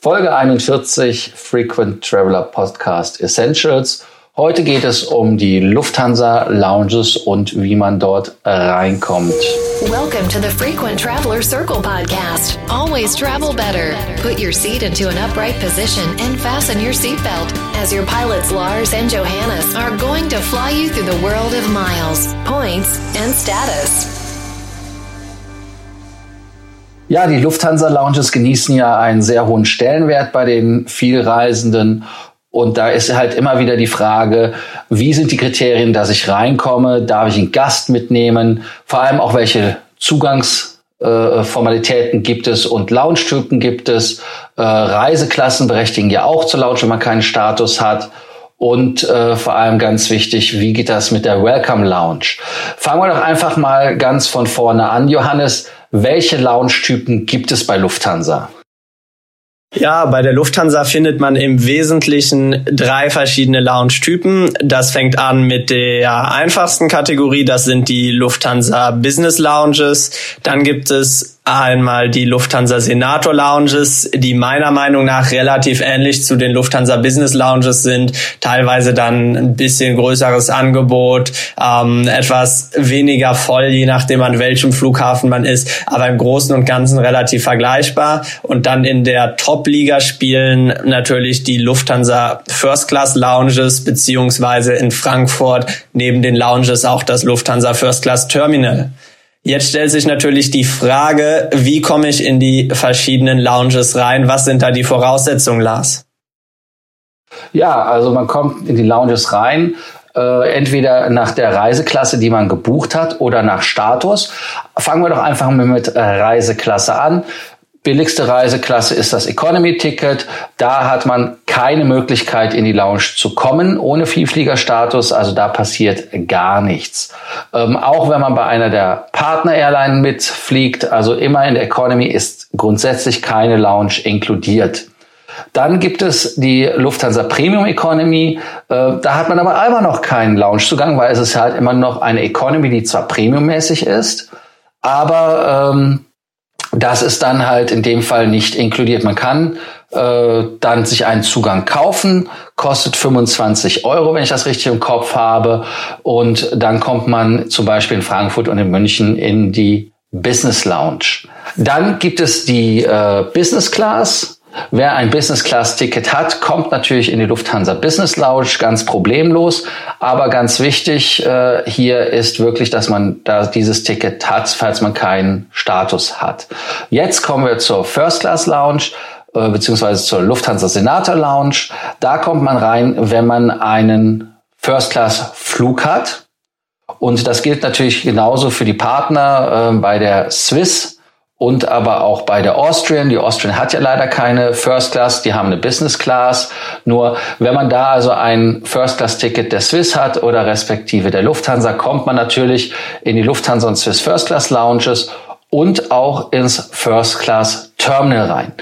Folge 41 Frequent Traveler Podcast Essentials. Heute geht es um die Lufthansa Lounges und wie man dort reinkommt. Welcome to the Frequent Traveler Circle podcast. Always travel better. Put your seat into an upright position and fasten your seatbelt as your pilots Lars and Johannes are going to fly you through the world of miles, points and status. Ja, die Lufthansa Lounges genießen ja einen sehr hohen Stellenwert bei den Vielreisenden. Und da ist halt immer wieder die Frage, wie sind die Kriterien, dass ich reinkomme? Darf ich einen Gast mitnehmen? Vor allem auch welche Zugangsformalitäten äh, gibt es und Lounge-Typen gibt es. Äh, Reiseklassen berechtigen ja auch zur Lounge, wenn man keinen Status hat. Und äh, vor allem ganz wichtig, wie geht das mit der Welcome Lounge? Fangen wir doch einfach mal ganz von vorne an. Johannes, welche Lounge-Typen gibt es bei Lufthansa? Ja, bei der Lufthansa findet man im Wesentlichen drei verschiedene Lounge-Typen. Das fängt an mit der einfachsten Kategorie, das sind die Lufthansa Business Lounges. Dann gibt es einmal die Lufthansa Senator Lounges, die meiner Meinung nach relativ ähnlich zu den Lufthansa Business Lounges sind, teilweise dann ein bisschen größeres Angebot, ähm, etwas weniger voll, je nachdem an welchem Flughafen man ist, aber im Großen und Ganzen relativ vergleichbar. Und dann in der Top-Liga spielen natürlich die Lufthansa First Class Lounges, beziehungsweise in Frankfurt neben den Lounges auch das Lufthansa First Class Terminal. Jetzt stellt sich natürlich die Frage, wie komme ich in die verschiedenen Lounges rein? Was sind da die Voraussetzungen, Lars? Ja, also man kommt in die Lounges rein, äh, entweder nach der Reiseklasse, die man gebucht hat, oder nach Status. Fangen wir doch einfach mal mit äh, Reiseklasse an billigste Reiseklasse ist das Economy-Ticket. Da hat man keine Möglichkeit, in die Lounge zu kommen ohne Vielfliegerstatus. Also da passiert gar nichts. Ähm, auch wenn man bei einer der Partner-Airline mitfliegt, also immer in der Economy ist grundsätzlich keine Lounge inkludiert. Dann gibt es die Lufthansa Premium Economy. Äh, da hat man aber immer noch keinen Loungezugang, weil es ist halt immer noch eine Economy, die zwar premiummäßig ist, aber ähm, das ist dann halt in dem Fall nicht inkludiert. Man kann äh, dann sich einen Zugang kaufen, kostet 25 Euro, wenn ich das richtig im Kopf habe. Und dann kommt man zum Beispiel in Frankfurt und in München in die Business Lounge. Dann gibt es die äh, Business Class. Wer ein Business Class Ticket hat, kommt natürlich in die Lufthansa Business Lounge ganz problemlos. Aber ganz wichtig äh, hier ist wirklich, dass man da dieses Ticket hat, falls man keinen Status hat. Jetzt kommen wir zur First Class Lounge äh, beziehungsweise zur Lufthansa Senator Lounge. Da kommt man rein, wenn man einen First Class Flug hat. Und das gilt natürlich genauso für die Partner äh, bei der Swiss und aber auch bei der Austrian. Die Austrian hat ja leider keine First Class, die haben eine Business Class. Nur wenn man da also ein First Class Ticket der Swiss hat oder respektive der Lufthansa, kommt man natürlich in die Lufthansa und Swiss First Class Lounges und auch ins First Class Terminal rein.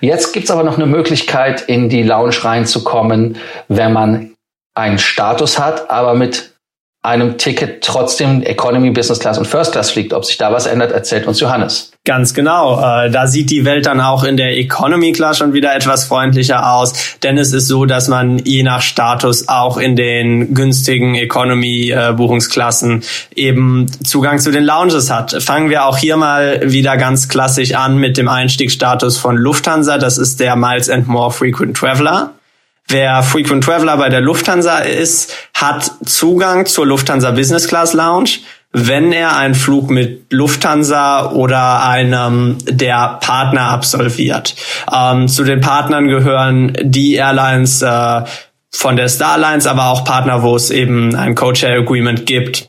Jetzt gibt's aber noch eine Möglichkeit, in die Lounge reinzukommen, wenn man einen Status hat, aber mit einem Ticket trotzdem Economy, Business Class und First Class fliegt. Ob sich da was ändert, erzählt uns Johannes. Ganz genau. Äh, da sieht die Welt dann auch in der Economy Class schon wieder etwas freundlicher aus, denn es ist so, dass man je nach Status auch in den günstigen Economy äh, Buchungsklassen eben Zugang zu den Lounges hat. Fangen wir auch hier mal wieder ganz klassisch an mit dem Einstiegsstatus von Lufthansa. Das ist der Miles and More Frequent Traveler. Wer Frequent Traveler bei der Lufthansa ist, hat Zugang zur Lufthansa Business Class Lounge, wenn er einen Flug mit Lufthansa oder einem der Partner absolviert. Ähm, zu den Partnern gehören die Airlines äh, von der Starlines, aber auch Partner, wo es eben ein Co-Share Agreement gibt.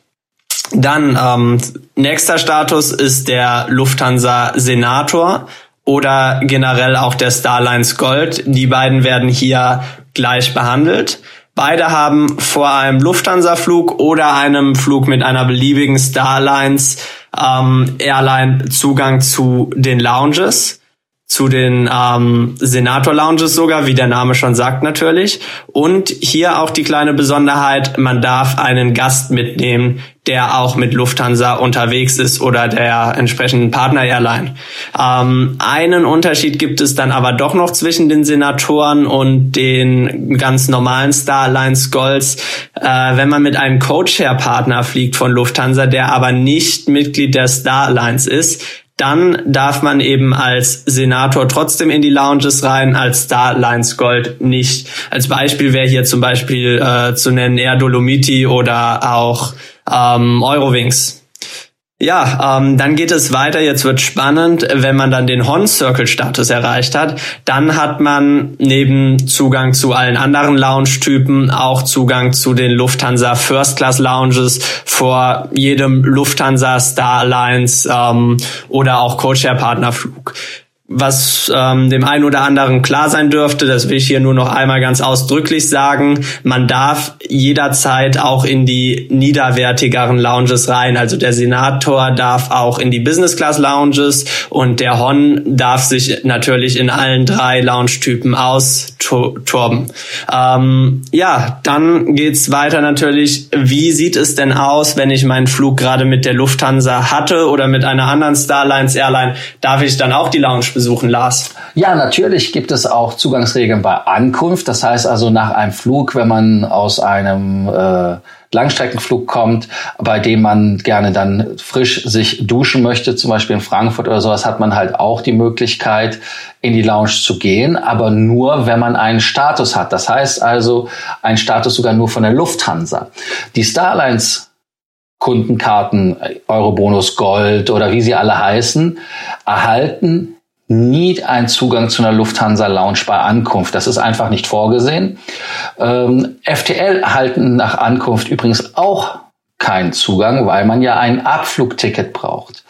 Dann ähm, nächster Status ist der Lufthansa Senator oder generell auch der Starlines Gold. Die beiden werden hier gleich behandelt. Beide haben vor einem Lufthansa-Flug oder einem Flug mit einer beliebigen Starlines ähm, Airline Zugang zu den Lounges. Zu den ähm, Senator-Lounges sogar, wie der Name schon sagt natürlich. Und hier auch die kleine Besonderheit, man darf einen Gast mitnehmen, der auch mit Lufthansa unterwegs ist oder der entsprechenden Partner-Airline. Ähm, einen Unterschied gibt es dann aber doch noch zwischen den Senatoren und den ganz normalen Star Alliance Golds. Äh, wenn man mit einem Co-Chair-Partner fliegt von Lufthansa, der aber nicht Mitglied der Star Alliance ist, dann darf man eben als Senator trotzdem in die Lounges rein, als Star Alliance Gold nicht. Als Beispiel wäre hier zum Beispiel äh, zu nennen Air Dolomiti oder auch ähm, Eurowings. Ja, ähm, dann geht es weiter. Jetzt wird spannend, wenn man dann den Horn Circle Status erreicht hat, dann hat man neben Zugang zu allen anderen Lounge-Typen auch Zugang zu den Lufthansa First Class Lounges vor jedem Lufthansa Star Alliance ähm, oder auch Co-Share Partnerflug was ähm, dem einen oder anderen klar sein dürfte, das will ich hier nur noch einmal ganz ausdrücklich sagen, man darf jederzeit auch in die niederwertigeren Lounges rein. Also der Senator darf auch in die Business Class Lounges und der Hon darf sich natürlich in allen drei Lounge-Typen austoben. Ähm, ja, dann geht's weiter natürlich. Wie sieht es denn aus, wenn ich meinen Flug gerade mit der Lufthansa hatte oder mit einer anderen Starlines Airline? Darf ich dann auch die Lounge besuchen, Lars? Ja, natürlich gibt es auch Zugangsregeln bei Ankunft. Das heißt also nach einem Flug, wenn man aus einem äh, Langstreckenflug kommt, bei dem man gerne dann frisch sich duschen möchte, zum Beispiel in Frankfurt oder sowas, hat man halt auch die Möglichkeit, in die Lounge zu gehen, aber nur, wenn man einen Status hat. Das heißt also, ein Status sogar nur von der Lufthansa. Die Starlines Kundenkarten, Eurobonus Gold oder wie sie alle heißen, erhalten nie einen Zugang zu einer Lufthansa Lounge bei Ankunft. Das ist einfach nicht vorgesehen. Ähm, FTL erhalten nach Ankunft übrigens auch keinen Zugang, weil man ja ein Abflugticket braucht.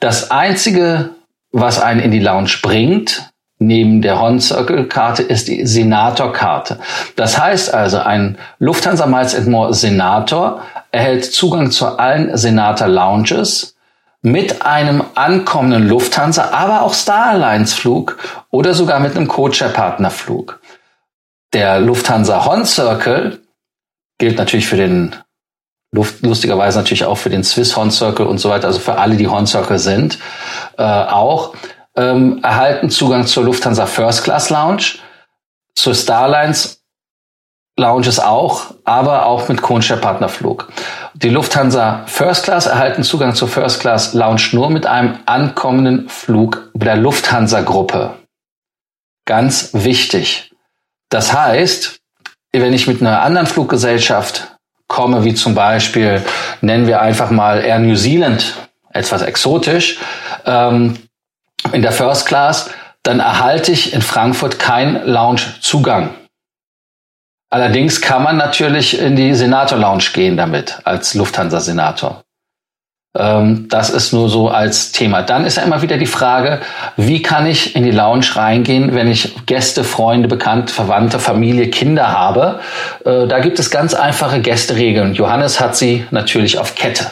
Das einzige, was einen in die Lounge bringt, neben der Horn Circle Karte ist die Senator Karte. Das heißt also, ein Lufthansa Miles More Senator erhält Zugang zu allen Senator Lounges mit einem ankommenden Lufthansa, aber auch Star Alliance Flug oder sogar mit einem Co-Chair-Partnerflug. Der Lufthansa Horn Circle gilt natürlich für den Luft, lustigerweise natürlich auch für den Swiss Horn Circle und so weiter, also für alle, die Horn Circle sind, äh, auch ähm, erhalten Zugang zur Lufthansa First Class Lounge, zur Starlines Lounges auch, aber auch mit Coinshare Partnerflug. Die Lufthansa First Class erhalten Zugang zur First Class Lounge nur mit einem ankommenden Flug der Lufthansa Gruppe. Ganz wichtig. Das heißt, wenn ich mit einer anderen Fluggesellschaft komme, wie zum Beispiel, nennen wir einfach mal Air New Zealand, etwas exotisch, ähm, in der First Class, dann erhalte ich in Frankfurt keinen Lounge-Zugang. Allerdings kann man natürlich in die Senator Lounge gehen damit als Lufthansa-Senator. Ähm, das ist nur so als Thema. Dann ist ja immer wieder die Frage, wie kann ich in die Lounge reingehen, wenn ich Gäste, Freunde, Bekannte, Verwandte, Familie, Kinder habe. Äh, da gibt es ganz einfache Gästeregeln. Johannes hat sie natürlich auf Kette.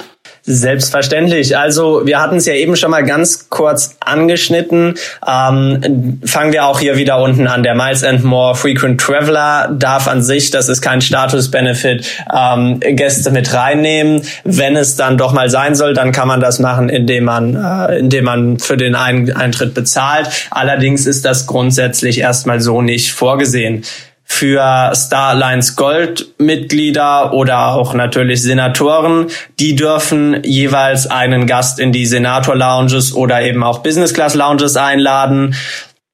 Selbstverständlich. Also wir hatten es ja eben schon mal ganz kurz angeschnitten. Ähm, fangen wir auch hier wieder unten an. Der Miles and More Frequent Traveler darf an sich, das ist kein Status-Benefit, ähm, Gäste mit reinnehmen. Wenn es dann doch mal sein soll, dann kann man das machen, indem man, äh, indem man für den Eintritt bezahlt. Allerdings ist das grundsätzlich erstmal so nicht vorgesehen für Star Alliance Gold Mitglieder oder auch natürlich Senatoren. Die dürfen jeweils einen Gast in die Senator Lounges oder eben auch Business Class Lounges einladen.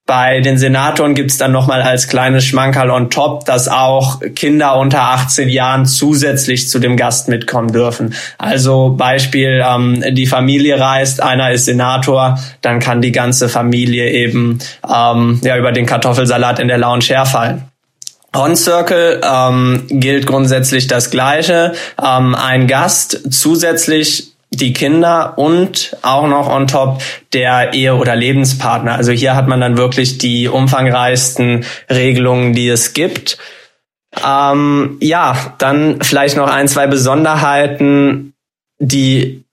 Bei den Senatoren gibt's dann nochmal als kleines Schmankerl on top, dass auch Kinder unter 18 Jahren zusätzlich zu dem Gast mitkommen dürfen. Also Beispiel, ähm, die Familie reist, einer ist Senator, dann kann die ganze Familie eben ähm, ja, über den Kartoffelsalat in der Lounge herfallen. On Circle ähm, gilt grundsätzlich das Gleiche. Ähm, ein Gast zusätzlich die Kinder und auch noch on top der Ehe- oder Lebenspartner. Also hier hat man dann wirklich die umfangreichsten Regelungen, die es gibt. Ähm, ja, dann vielleicht noch ein, zwei Besonderheiten, die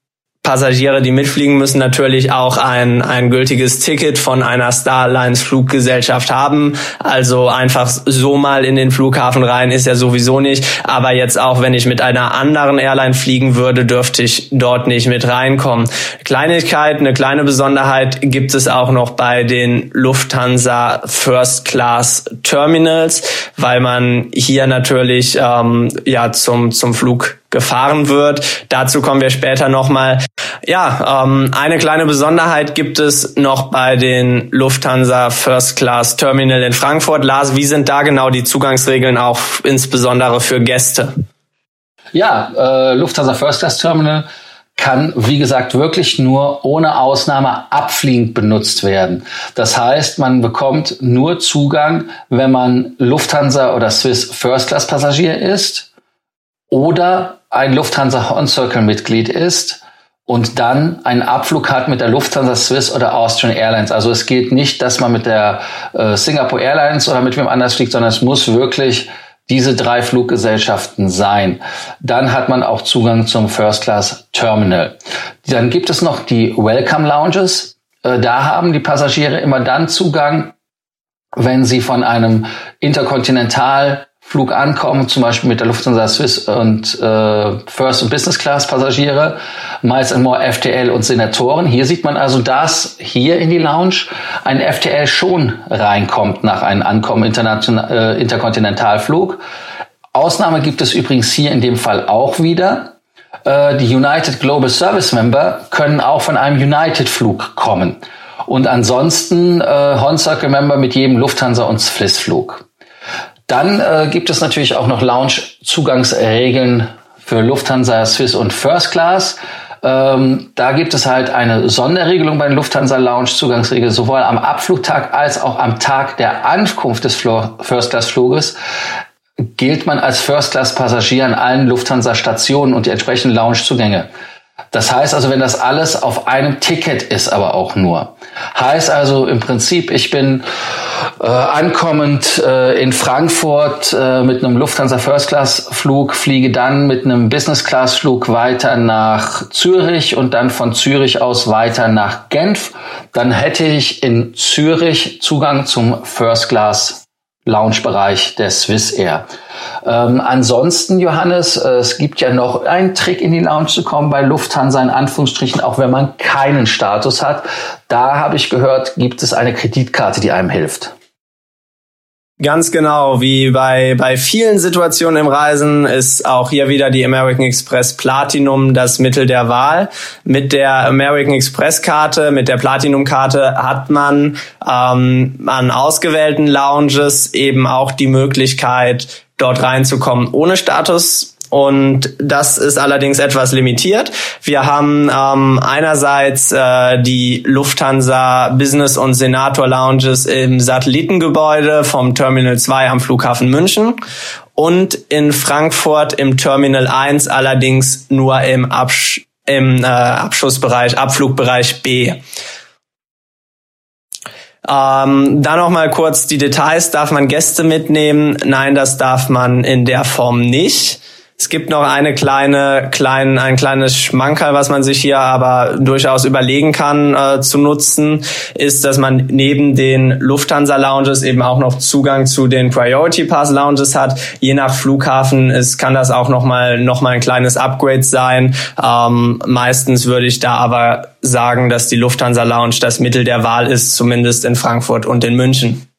Passagiere, die mitfliegen, müssen natürlich auch ein, ein gültiges Ticket von einer Star Alliance Fluggesellschaft haben. Also einfach so mal in den Flughafen rein ist ja sowieso nicht. Aber jetzt auch, wenn ich mit einer anderen Airline fliegen würde, dürfte ich dort nicht mit reinkommen. Kleinigkeit, eine kleine Besonderheit gibt es auch noch bei den Lufthansa First Class Terminals, weil man hier natürlich ähm, ja zum, zum Flug gefahren wird. Dazu kommen wir später nochmal. Ja, ähm, eine kleine Besonderheit gibt es noch bei den Lufthansa First Class Terminal in Frankfurt. Lars, wie sind da genau die Zugangsregeln auch insbesondere für Gäste? Ja, äh, Lufthansa First Class Terminal kann, wie gesagt, wirklich nur ohne Ausnahme abfliegend benutzt werden. Das heißt, man bekommt nur Zugang, wenn man Lufthansa oder Swiss First Class Passagier ist oder ein Lufthansa Horn Circle Mitglied ist und dann einen Abflug hat mit der Lufthansa Swiss oder Austrian Airlines. Also es geht nicht, dass man mit der äh, Singapore Airlines oder mit wem anders fliegt, sondern es muss wirklich diese drei Fluggesellschaften sein. Dann hat man auch Zugang zum First Class Terminal. Dann gibt es noch die Welcome Lounges. Äh, da haben die Passagiere immer dann Zugang, wenn sie von einem Interkontinental Flug ankommen, zum Beispiel mit der Lufthansa Swiss und äh, First und Business Class Passagiere, Miles and More FTL und Senatoren. Hier sieht man also, dass hier in die Lounge ein FTL schon reinkommt nach einem Ankommen international, äh, Interkontinentalflug. Ausnahme gibt es übrigens hier in dem Fall auch wieder. Äh, die United Global Service Member können auch von einem United Flug kommen. Und ansonsten äh, Horn Circle Member mit jedem Lufthansa und Swiss Flug. Dann äh, gibt es natürlich auch noch Lounge-Zugangsregeln für Lufthansa, Swiss und First Class. Ähm, da gibt es halt eine Sonderregelung bei den Lufthansa Lounge Zugangsregel sowohl am Abflugtag als auch am Tag der Ankunft des First Class Fluges gilt man als First Class Passagier an allen Lufthansa Stationen und die entsprechenden Lounge Zugänge. Das heißt also, wenn das alles auf einem Ticket ist, aber auch nur. Heißt also im Prinzip, ich bin äh, ankommend äh, in Frankfurt äh, mit einem Lufthansa First Class Flug, fliege dann mit einem Business Class Flug weiter nach Zürich und dann von Zürich aus weiter nach Genf. Dann hätte ich in Zürich Zugang zum First Class Lounge-Bereich der Swiss Air. Ähm, ansonsten, Johannes, äh, es gibt ja noch einen Trick in die Lounge zu kommen bei Lufthansa, in Anführungsstrichen, auch wenn man keinen Status hat. Da habe ich gehört, gibt es eine Kreditkarte, die einem hilft. Ganz genau, wie bei, bei vielen Situationen im Reisen ist auch hier wieder die American Express Platinum das Mittel der Wahl. Mit der American Express Karte, mit der Platinum Karte hat man ähm, an ausgewählten Lounges eben auch die Möglichkeit, dort reinzukommen ohne Status und das ist allerdings etwas limitiert. Wir haben ähm, einerseits äh, die Lufthansa Business und Senator Lounges im Satellitengebäude vom Terminal 2 am Flughafen München und in Frankfurt im Terminal 1 allerdings nur im, Absch im äh, Abschussbereich, Abflugbereich B. Ähm, dann noch mal kurz die Details. Darf man Gäste mitnehmen? Nein, das darf man in der Form nicht. Es gibt noch eine kleine, klein, ein kleines Schmankerl, was man sich hier aber durchaus überlegen kann äh, zu nutzen, ist, dass man neben den Lufthansa Lounges eben auch noch Zugang zu den Priority Pass Lounges hat. Je nach Flughafen ist, kann das auch noch mal, noch mal ein kleines Upgrade sein. Ähm, meistens würde ich da aber sagen, dass die Lufthansa Lounge das Mittel der Wahl ist, zumindest in Frankfurt und in München.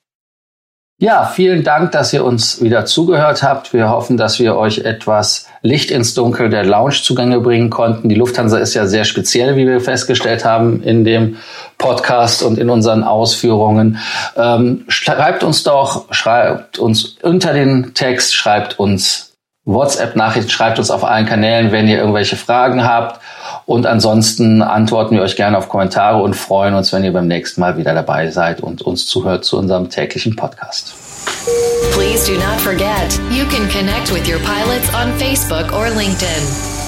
Ja, vielen Dank, dass ihr uns wieder zugehört habt. Wir hoffen, dass wir euch etwas Licht ins Dunkel der Lounge-Zugänge bringen konnten. Die Lufthansa ist ja sehr speziell, wie wir festgestellt haben in dem Podcast und in unseren Ausführungen. Ähm, schreibt uns doch, schreibt uns unter den Text, schreibt uns WhatsApp-Nachrichten, schreibt uns auf allen Kanälen, wenn ihr irgendwelche Fragen habt. Und ansonsten antworten wir euch gerne auf Kommentare und freuen uns, wenn ihr beim nächsten Mal wieder dabei seid und uns zuhört zu unserem täglichen Podcast. Please do not forget, you can connect with your pilots on Facebook or LinkedIn.